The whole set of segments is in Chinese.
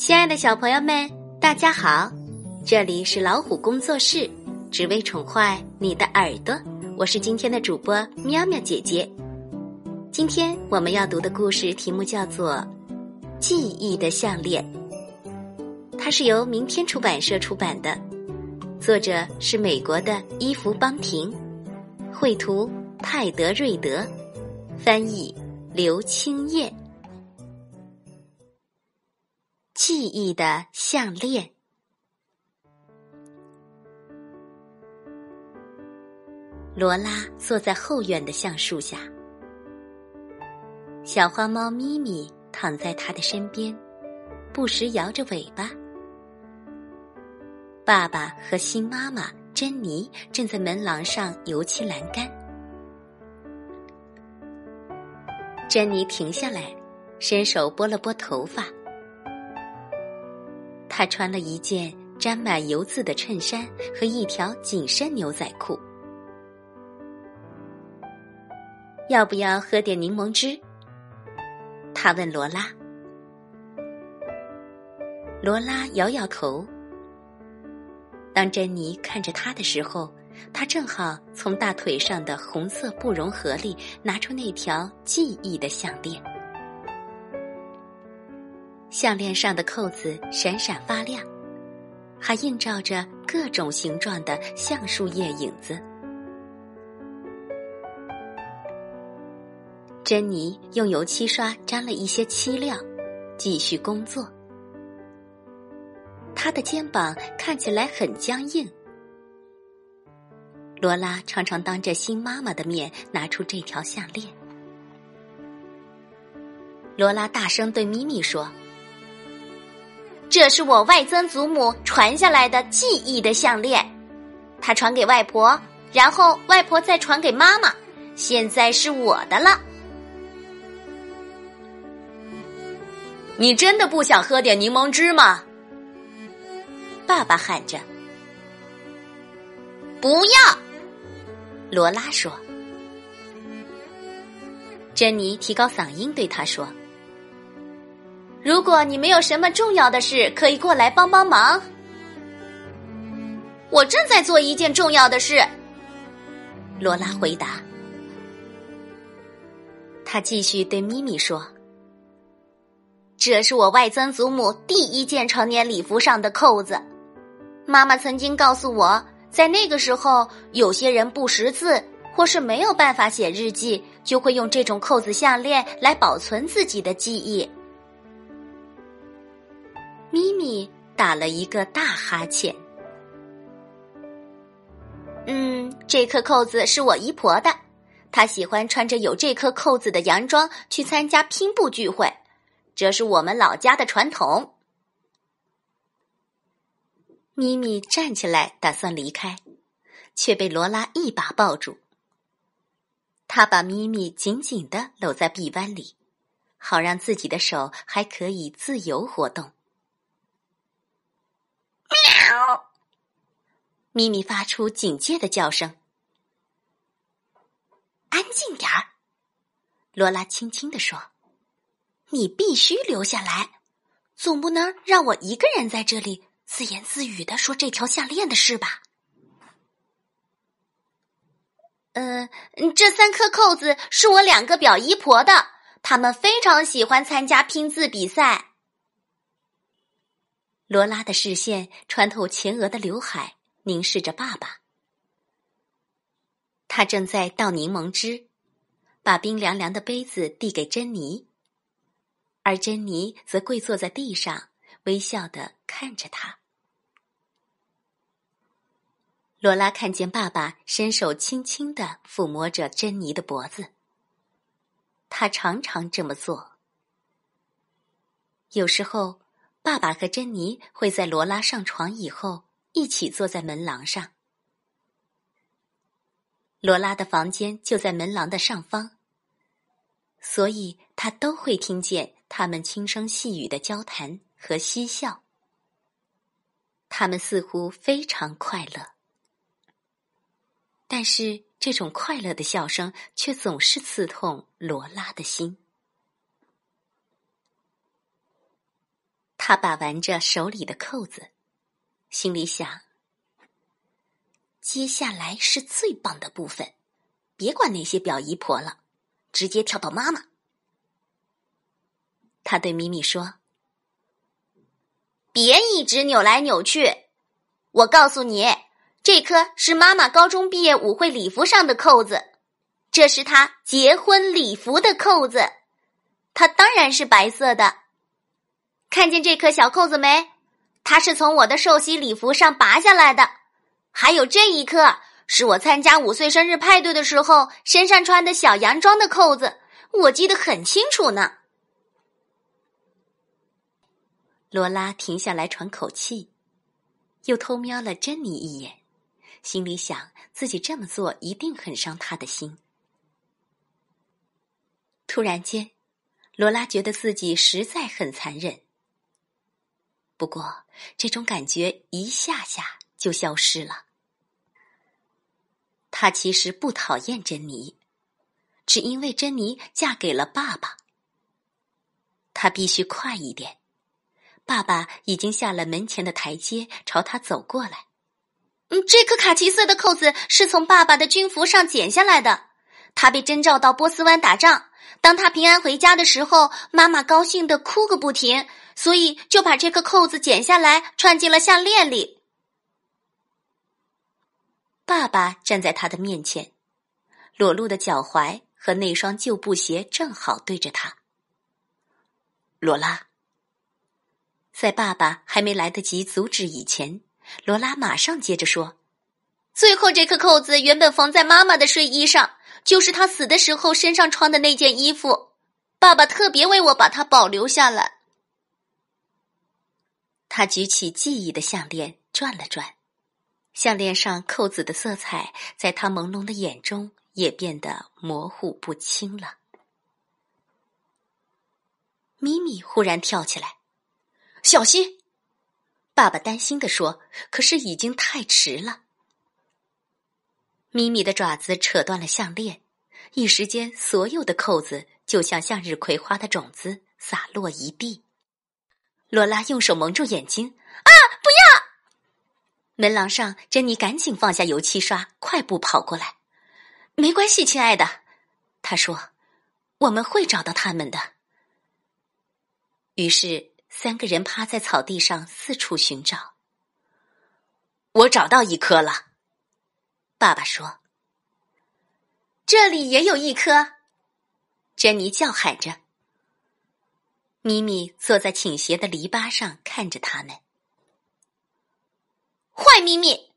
亲爱的小朋友们，大家好！这里是老虎工作室，只为宠坏你的耳朵。我是今天的主播喵喵姐姐。今天我们要读的故事题目叫做《记忆的项链》，它是由明天出版社出版的，作者是美国的伊芙·邦廷，绘图泰德·瑞德，翻译刘青燕。记忆的项链。罗拉坐在后院的橡树下，小花猫咪咪躺在它的身边，不时摇着尾巴。爸爸和新妈妈珍妮正在门廊上油漆栏杆。珍妮停下来，伸手拨了拨头发。他穿了一件沾满油渍的衬衫和一条紧身牛仔裤。要不要喝点柠檬汁？他问罗拉。罗拉摇摇头。当珍妮看着他的时候，他正好从大腿上的红色布绒盒里拿出那条记忆的项链。项链上的扣子闪闪发亮，还映照着各种形状的橡树叶影子。珍妮用油漆刷沾了一些漆料，继续工作。她的肩膀看起来很僵硬。罗拉常常当着新妈妈的面拿出这条项链。罗拉大声对咪咪说。这是我外曾祖母传下来的记忆的项链，她传给外婆，然后外婆再传给妈妈，现在是我的了。你真的不想喝点柠檬汁吗？爸爸喊着。不要，罗拉说。珍妮提高嗓音对他说。如果你没有什么重要的事，可以过来帮帮忙。我正在做一件重要的事。罗拉回答。他继续对咪咪说：“这是我外曾祖母第一件成年礼服上的扣子。妈妈曾经告诉我，在那个时候，有些人不识字或是没有办法写日记，就会用这种扣子项链来保存自己的记忆。”咪咪打了一个大哈欠。嗯，这颗扣子是我姨婆的，她喜欢穿着有这颗扣子的洋装去参加拼布聚会，这是我们老家的传统。咪咪站起来打算离开，却被罗拉一把抱住。他把咪咪紧紧的搂在臂弯里，好让自己的手还可以自由活动。喵！咪咪发出警戒的叫声。安静点儿，罗拉轻轻地说：“你必须留下来，总不能让我一个人在这里自言自语的说这条项链的事吧？”呃，这三颗扣子是我两个表姨婆的，他们非常喜欢参加拼字比赛。罗拉的视线穿透前额的刘海，凝视着爸爸。他正在倒柠檬汁，把冰凉凉的杯子递给珍妮，而珍妮则跪坐在地上，微笑的看着他。罗拉看见爸爸伸手轻轻的抚摸着珍妮的脖子，他常常这么做，有时候。爸爸和珍妮会在罗拉上床以后一起坐在门廊上。罗拉的房间就在门廊的上方，所以他都会听见他们轻声细语的交谈和嬉笑。他们似乎非常快乐，但是这种快乐的笑声却总是刺痛罗拉的心。他把玩着手里的扣子，心里想：接下来是最棒的部分，别管那些表姨婆了，直接跳到妈妈。他对咪咪说：“别一直扭来扭去，我告诉你，这颗是妈妈高中毕业舞会礼服上的扣子，这是她结婚礼服的扣子，它当然是白色的。”看见这颗小扣子没？它是从我的寿喜礼服上拔下来的。还有这一颗，是我参加五岁生日派对的时候身上穿的小洋装的扣子，我记得很清楚呢。罗拉停下来喘口气，又偷瞄了珍妮一眼，心里想自己这么做一定很伤他的心。突然间，罗拉觉得自己实在很残忍。不过，这种感觉一下下就消失了。他其实不讨厌珍妮，只因为珍妮嫁给了爸爸。他必须快一点，爸爸已经下了门前的台阶，朝他走过来。嗯，这颗卡其色的扣子是从爸爸的军服上剪下来的。他被征召到波斯湾打仗。当他平安回家的时候，妈妈高兴的哭个不停，所以就把这颗扣子剪下来串进了项链里。爸爸站在他的面前，裸露的脚踝和那双旧布鞋正好对着他。罗拉，在爸爸还没来得及阻止以前，罗拉马上接着说：“最后这颗扣子原本缝在妈妈的睡衣上。”就是他死的时候身上穿的那件衣服，爸爸特别为我把它保留下来。他举起记忆的项链转了转，项链上扣子的色彩在他朦胧的眼中也变得模糊不清了。咪咪忽然跳起来，小心！爸爸担心的说，可是已经太迟了。咪咪的爪子扯断了项链，一时间，所有的扣子就像向日葵花的种子洒落一地。罗拉用手蒙住眼睛，啊！不要！门廊上，珍妮赶紧放下油漆刷，快步跑过来。没关系，亲爱的，他说：“我们会找到他们的。”于是，三个人趴在草地上四处寻找。我找到一颗了。爸爸说：“这里也有一颗。”珍妮叫喊着。咪咪坐在倾斜的篱笆上看着他们。坏咪咪！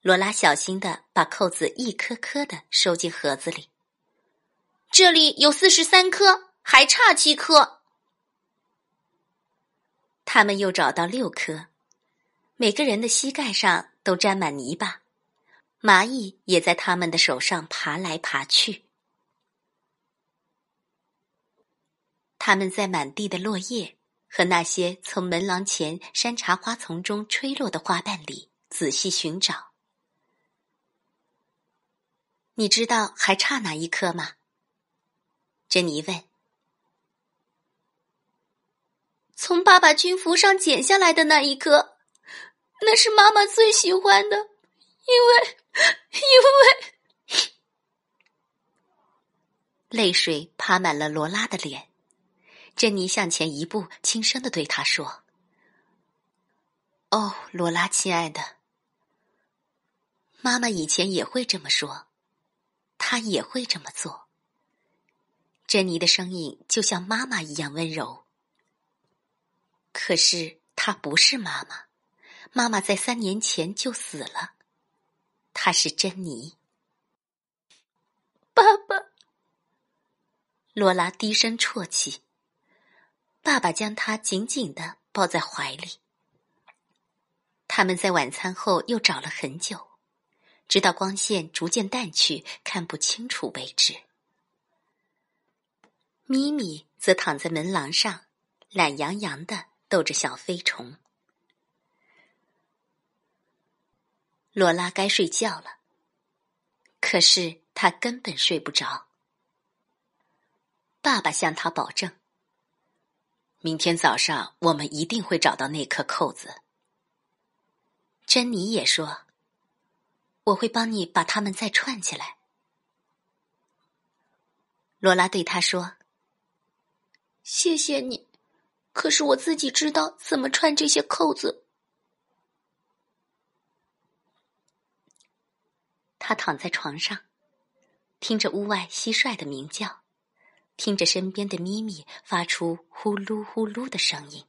罗拉小心的把扣子一颗颗的收进盒子里。这里有四十三颗，还差七颗。他们又找到六颗，每个人的膝盖上都沾满泥巴。蚂蚁也在他们的手上爬来爬去。他们在满地的落叶和那些从门廊前山茶花丛中吹落的花瓣里仔细寻找。你知道还差哪一颗吗？珍妮问。从爸爸军服上剪下来的那一颗，那是妈妈最喜欢的，因为。因为泪水爬满了罗拉的脸，珍妮向前一步，轻声的对他说：“哦，罗拉，亲爱的，妈妈以前也会这么说，她也会这么做。”珍妮的声音就像妈妈一样温柔。可是她不是妈妈，妈妈在三年前就死了。她是珍妮，爸爸。罗拉低声啜泣。爸爸将她紧紧的抱在怀里。他们在晚餐后又找了很久，直到光线逐渐淡去，看不清楚为止。咪咪则躺在门廊上，懒洋洋的逗着小飞虫。罗拉该睡觉了，可是他根本睡不着。爸爸向他保证：“明天早上我们一定会找到那颗扣子。珍妮也说：“我会帮你把它们再串起来。”罗拉对他说：“谢谢你，可是我自己知道怎么串这些扣子。”他躺在床上，听着屋外蟋蟀的鸣叫。听着身边的咪咪发出呼噜呼噜的声音，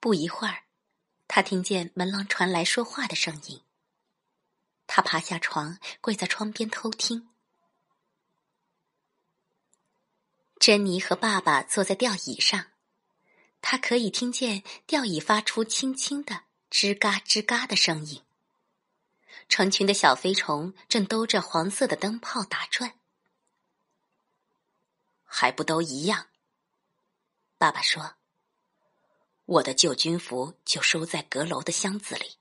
不一会儿，他听见门廊传来说话的声音。他爬下床，跪在窗边偷听。珍妮和爸爸坐在吊椅上，他可以听见吊椅发出轻轻的吱嘎吱嘎的声音。成群的小飞虫正兜着黄色的灯泡打转，还不都一样？爸爸说：“我的旧军服就收在阁楼的箱子里，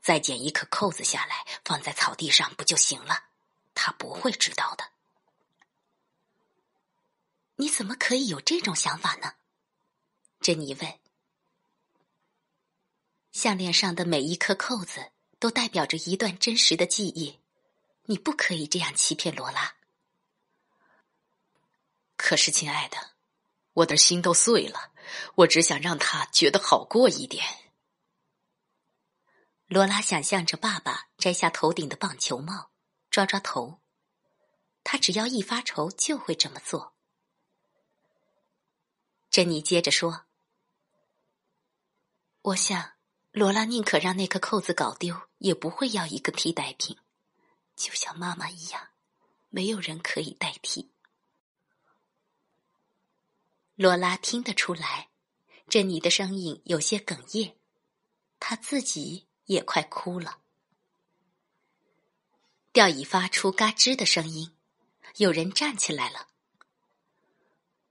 再剪一颗扣子下来，放在草地上不就行了？他不会知道的。”你怎么可以有这种想法呢？珍妮问。项链上的每一颗扣子。都代表着一段真实的记忆，你不可以这样欺骗罗拉。可是，亲爱的，我的心都碎了，我只想让他觉得好过一点。罗拉想象着爸爸摘下头顶的棒球帽，抓抓头，他只要一发愁就会这么做。珍妮接着说：“我想。”罗拉宁可让那颗扣子搞丢，也不会要一个替代品，就像妈妈一样，没有人可以代替。罗拉听得出来，珍妮的声音有些哽咽，她自己也快哭了。吊椅发出嘎吱的声音，有人站起来了。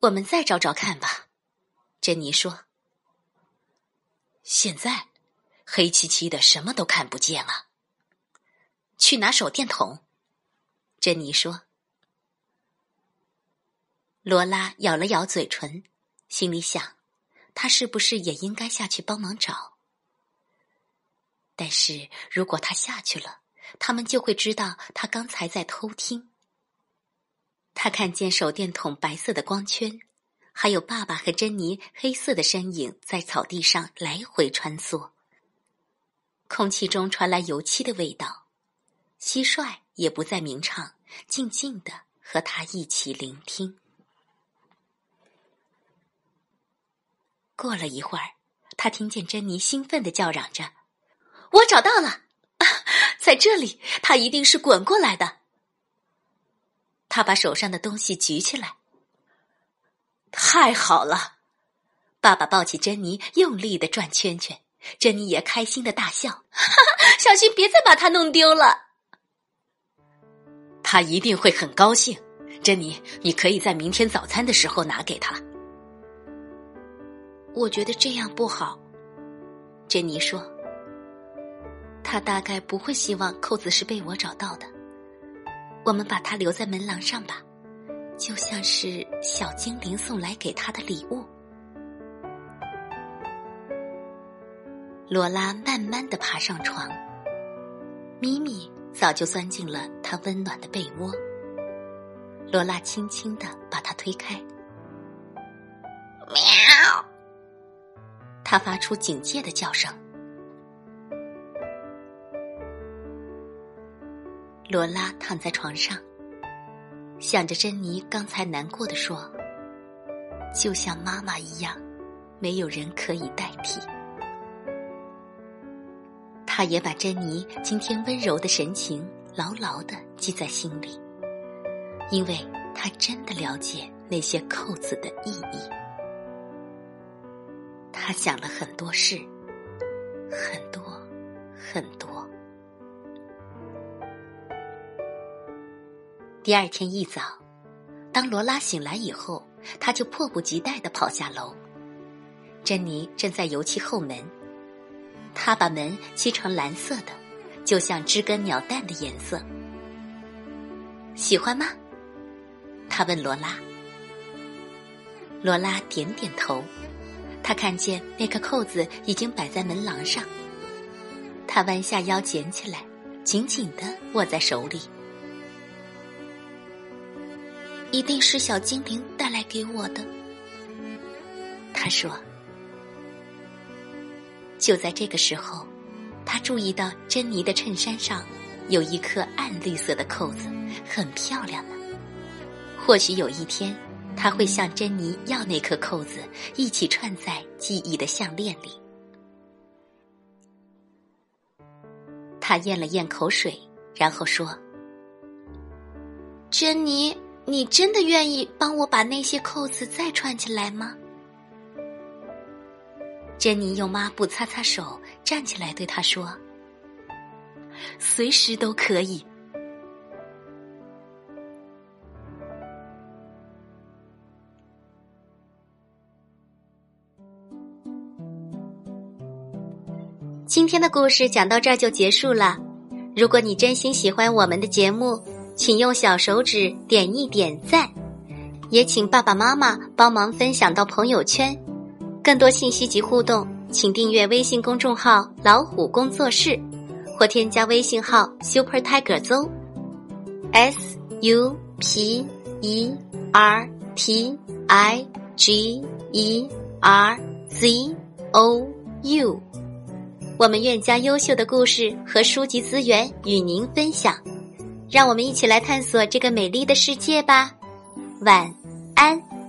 我们再找找看吧，珍妮说。现在。黑漆漆的，什么都看不见了！去拿手电筒，珍妮说。罗拉咬了咬嘴唇，心里想：他是不是也应该下去帮忙找？但是如果他下去了，他们就会知道他刚才在偷听。他看见手电筒白色的光圈，还有爸爸和珍妮黑色的身影在草地上来回穿梭。空气中传来油漆的味道，蟋蟀也不再鸣唱，静静的和他一起聆听。过了一会儿，他听见珍妮兴奋的叫嚷着：“我找到了，在这里！他一定是滚过来的。”他把手上的东西举起来，太好了！爸爸抱起珍妮，用力的转圈圈。珍妮也开心的大笑，哈哈，小心别再把它弄丢了。他一定会很高兴。珍妮，你可以在明天早餐的时候拿给他。我觉得这样不好，珍妮说。他大概不会希望扣子是被我找到的。我们把它留在门廊上吧，就像是小精灵送来给他的礼物。罗拉慢慢的爬上床，咪咪早就钻进了她温暖的被窝。罗拉轻轻的把它推开，喵！它发出警戒的叫声。罗拉躺在床上，想着珍妮刚才难过的说：“就像妈妈一样，没有人可以代替。”他也把珍妮今天温柔的神情牢牢的记在心里，因为他真的了解那些扣子的意义。他想了很多事，很多很多。第二天一早，当罗拉醒来以后，他就迫不及待的跑下楼。珍妮正在油漆后门。他把门漆成蓝色的，就像知更鸟蛋的颜色。喜欢吗？他问罗拉。罗拉点点头，她看见那颗扣子已经摆在门廊上。她弯下腰捡起来，紧紧的握在手里。一定是小精灵带来给我的，他说。就在这个时候，他注意到珍妮的衬衫上有一颗暗绿色的扣子，很漂亮呢。或许有一天，他会向珍妮要那颗扣子，一起串在记忆的项链里。他咽了咽口水，然后说：“珍妮，你真的愿意帮我把那些扣子再串起来吗？”珍妮用抹布擦擦手，站起来对他说：“随时都可以。”今天的故事讲到这儿就结束了。如果你真心喜欢我们的节目，请用小手指点一点赞，也请爸爸妈妈帮忙分享到朋友圈。更多信息及互动，请订阅微信公众号“老虎工作室”，或添加微信号 “Super Tiger Zoo”，S U P E R T I G E R Z O U。我们愿将优秀的故事和书籍资源与您分享，让我们一起来探索这个美丽的世界吧。晚安。